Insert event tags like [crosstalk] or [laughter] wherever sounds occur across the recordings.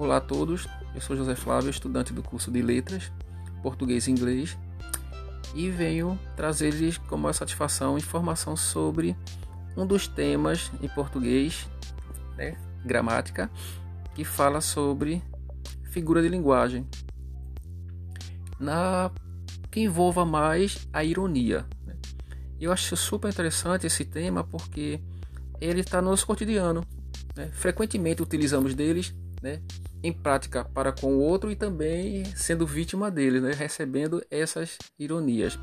Olá a todos, eu sou José Flávio, estudante do curso de Letras, Português e Inglês, e venho trazer-lhes com maior satisfação informação sobre um dos temas em português, né, gramática, que fala sobre figura de linguagem, na que envolva mais a ironia. Né. Eu acho super interessante esse tema porque ele está no nosso cotidiano. Né? Frequentemente utilizamos deles né, em prática para com o outro e também sendo vítima dele, né, recebendo essas ironias.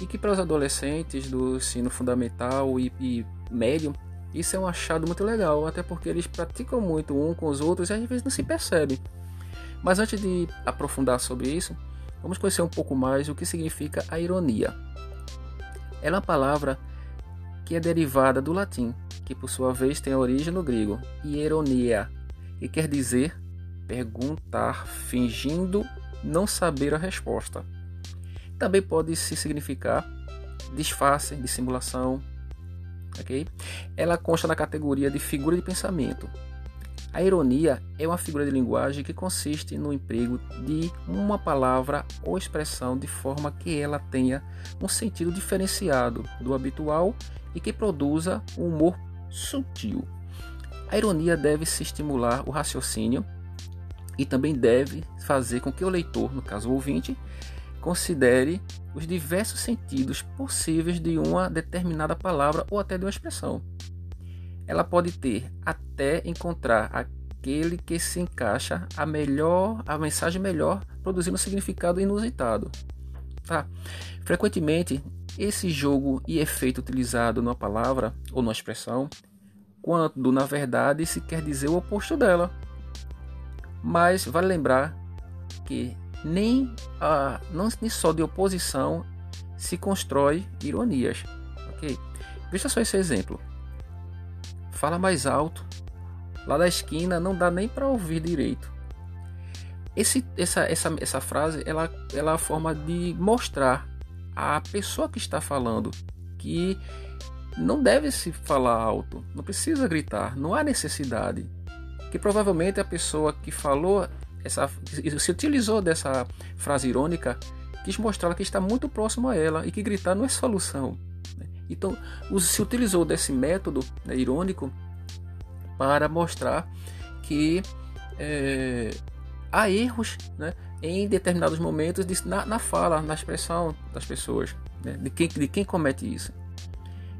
E que para os adolescentes do ensino fundamental e, e médio, isso é um achado muito legal, até porque eles praticam muito um com os outros e às vezes não se percebem. Mas antes de aprofundar sobre isso, vamos conhecer um pouco mais o que significa a ironia. Ela é uma palavra que é derivada do latim, que por sua vez tem origem no grego, ironia, que quer dizer perguntar fingindo não saber a resposta. Também pode se significar disfarce, dissimulação, ok? Ela consta na categoria de figura de pensamento. A ironia é uma figura de linguagem que consiste no emprego de uma palavra ou expressão de forma que ela tenha um sentido diferenciado do habitual e que produza um humor sutil. A ironia deve se estimular o raciocínio e também deve fazer com que o leitor, no caso o ouvinte, considere os diversos sentidos possíveis de uma determinada palavra ou até de uma expressão. Ela pode ter até encontrar aquele que se encaixa a melhor, a mensagem melhor, produzindo um significado inusitado. Tá? Frequentemente, esse jogo e efeito utilizado numa palavra ou numa expressão quando na verdade se quer dizer o oposto dela. Mas vale lembrar que nem, a, não, nem só de oposição se constrói ironias. Ok? Veja só esse exemplo. Fala mais alto. Lá da esquina não dá nem para ouvir direito. Esse, essa, essa, essa frase ela, ela é a forma de mostrar à pessoa que está falando que não deve se falar alto, não precisa gritar, não há necessidade. Que provavelmente a pessoa que falou essa se utilizou dessa frase irônica quis mostrar que está muito próximo a ela e que gritar não é solução. Né? Então, se utilizou desse método né, irônico para mostrar que é, há erros né, em determinados momentos de, na, na, fala, na expressão das pessoas, né, de, quem, de quem comete isso.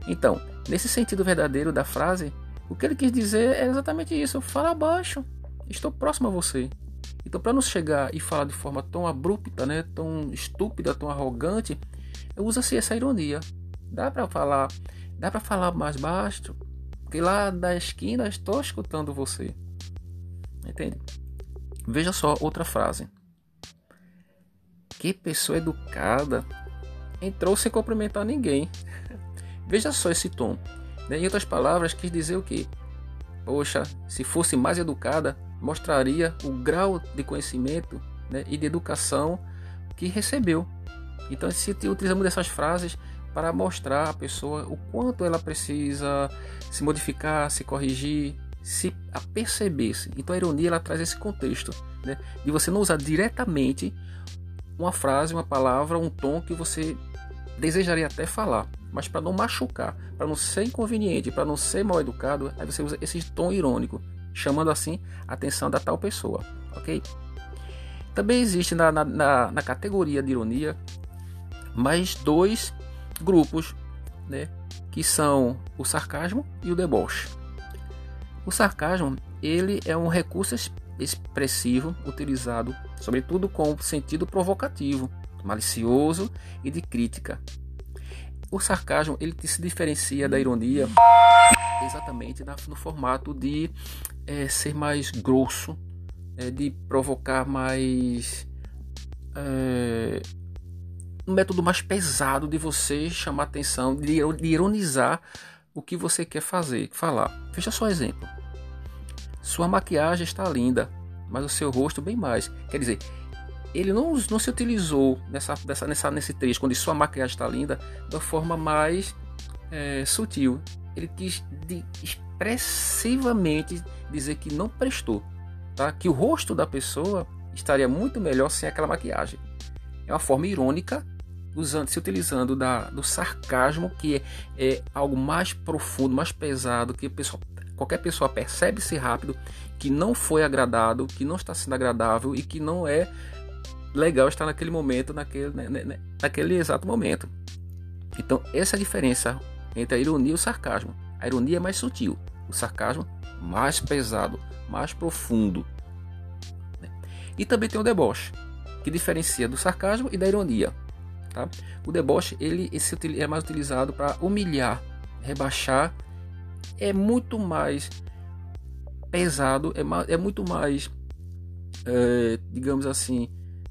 Então, nesse sentido verdadeiro da frase, o que ele quis dizer é exatamente isso: fala abaixo, estou próximo a você. Então, para não chegar e falar de forma tão abrupta, né, tão estúpida, tão arrogante, usa-se essa ironia. Dá para falar, dá para falar mais baixo, porque lá da esquina estou escutando você. Entende? Veja só outra frase. Que pessoa educada entrou sem cumprimentar ninguém. [laughs] Veja só esse tom. Né? Em outras palavras, quis dizer o que? Poxa, se fosse mais educada, mostraria o grau de conhecimento né, e de educação que recebeu. Então, se utilizamos dessas frases para mostrar à pessoa o quanto ela precisa se modificar, se corrigir, se aperceber-se. Então, a ironia ela traz esse contexto né, de você não usar diretamente uma frase, uma palavra, um tom que você desejaria até falar, mas para não machucar, para não ser inconveniente, para não ser mal educado, aí você usa esse tom irônico, chamando assim a atenção da tal pessoa, ok? Também existe na, na, na, na categoria de ironia mais dois grupos, né, que são o sarcasmo e o deboche. O sarcasmo ele é um recurso expressivo utilizado, sobretudo com sentido provocativo, malicioso e de crítica. O sarcasmo ele se diferencia da ironia exatamente no formato de é, ser mais grosso, é, de provocar mais é, um método mais pesado de você chamar atenção, de ironizar o que você quer fazer, falar. Veja só um exemplo. Sua maquiagem está linda, mas o seu rosto bem mais. Quer dizer, ele não, não se utilizou nessa, nessa, nesse trecho, quando sua maquiagem está linda, da forma mais é, sutil. Ele quis de, expressivamente dizer que não prestou. tá? que o rosto da pessoa estaria muito melhor sem aquela maquiagem. É uma forma irônica, usando, se utilizando da, do sarcasmo, que é, é algo mais profundo, mais pesado, que pessoa, qualquer pessoa percebe-se rápido, que não foi agradado, que não está sendo agradável e que não é legal estar naquele momento, naquele, né, né, né naquele exato momento. Então, essa é a diferença entre a ironia e o sarcasmo. A ironia é mais sutil, o sarcasmo mais pesado, mais profundo. Né? E também tem o deboche, que diferencia do sarcasmo e da ironia. Tá? O deboche ele, esse é mais utilizado para humilhar, rebaixar, é muito mais pesado, é, é muito mais, é, digamos assim,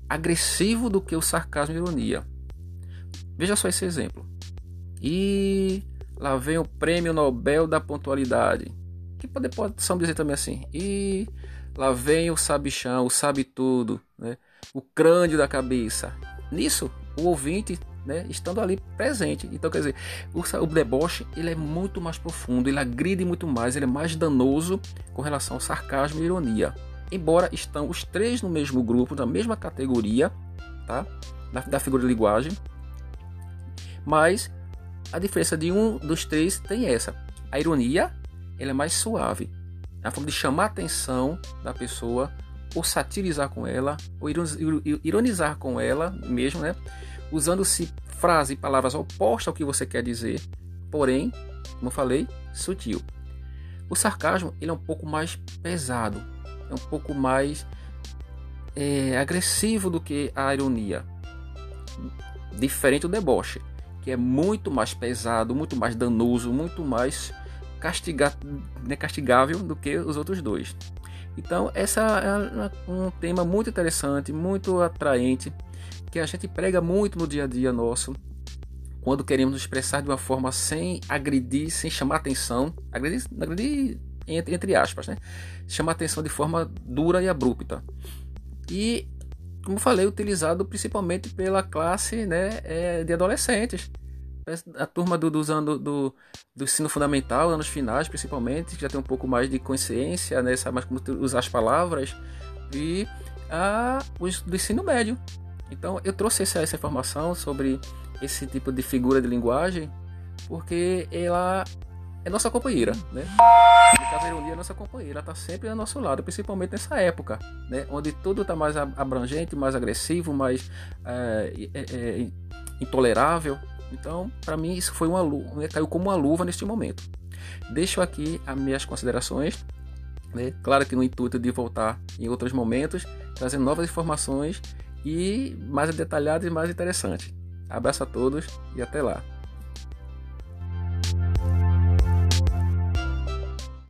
agressivo do que o sarcasmo e ironia. Veja só esse exemplo. E lá vem o prêmio Nobel da pontualidade. Que pode, pode dizer também assim. E lá vem o sabichão, o sabe tudo, né? o crânio da cabeça. Nisso, o ouvinte, né, estando ali presente. Então, quer dizer, o, o deboche ele é muito mais profundo, ele agride muito mais, ele é mais danoso com relação ao sarcasmo e ironia. Embora estão os três no mesmo grupo, na mesma categoria, tá? Da, da figura de linguagem, mas a diferença de um dos três tem essa. A ironia ela é mais suave. É a forma de chamar a atenção da pessoa, ou satirizar com ela, ou ironizar com ela mesmo, né? Usando-se frases e palavras opostas ao que você quer dizer, porém, como eu falei, sutil. O sarcasmo ele é um pouco mais pesado, é um pouco mais é, agressivo do que a ironia, diferente do deboche que é muito mais pesado, muito mais danoso, muito mais castiga, né, castigável do que os outros dois. Então, essa é um tema muito interessante, muito atraente, que a gente prega muito no dia a dia nosso, quando queremos nos expressar de uma forma sem agredir, sem chamar atenção, agredir, agredir entre, entre aspas, né? Chamar atenção de forma dura e abrupta. E como falei, utilizado principalmente pela classe né, é, de adolescentes. A turma do, dos anos do, do ensino fundamental, anos finais principalmente, que já tem um pouco mais de consciência, né, sabe mais como usar as palavras, e a, os do ensino médio. Então eu trouxe essa, essa informação sobre esse tipo de figura de linguagem, porque ela é nossa companheira, né? No caso, a ironia é nossa companheira, ela está sempre ao nosso lado, principalmente nessa época, né? Onde tudo está mais abrangente, mais agressivo, mais é, é, é, intolerável. Então, para mim, isso foi uma luva, né? caiu como uma luva neste momento. Deixo aqui as minhas considerações, né? Claro que no intuito de voltar em outros momentos, trazendo novas informações e mais detalhadas e mais interessantes. Abraço a todos e até lá.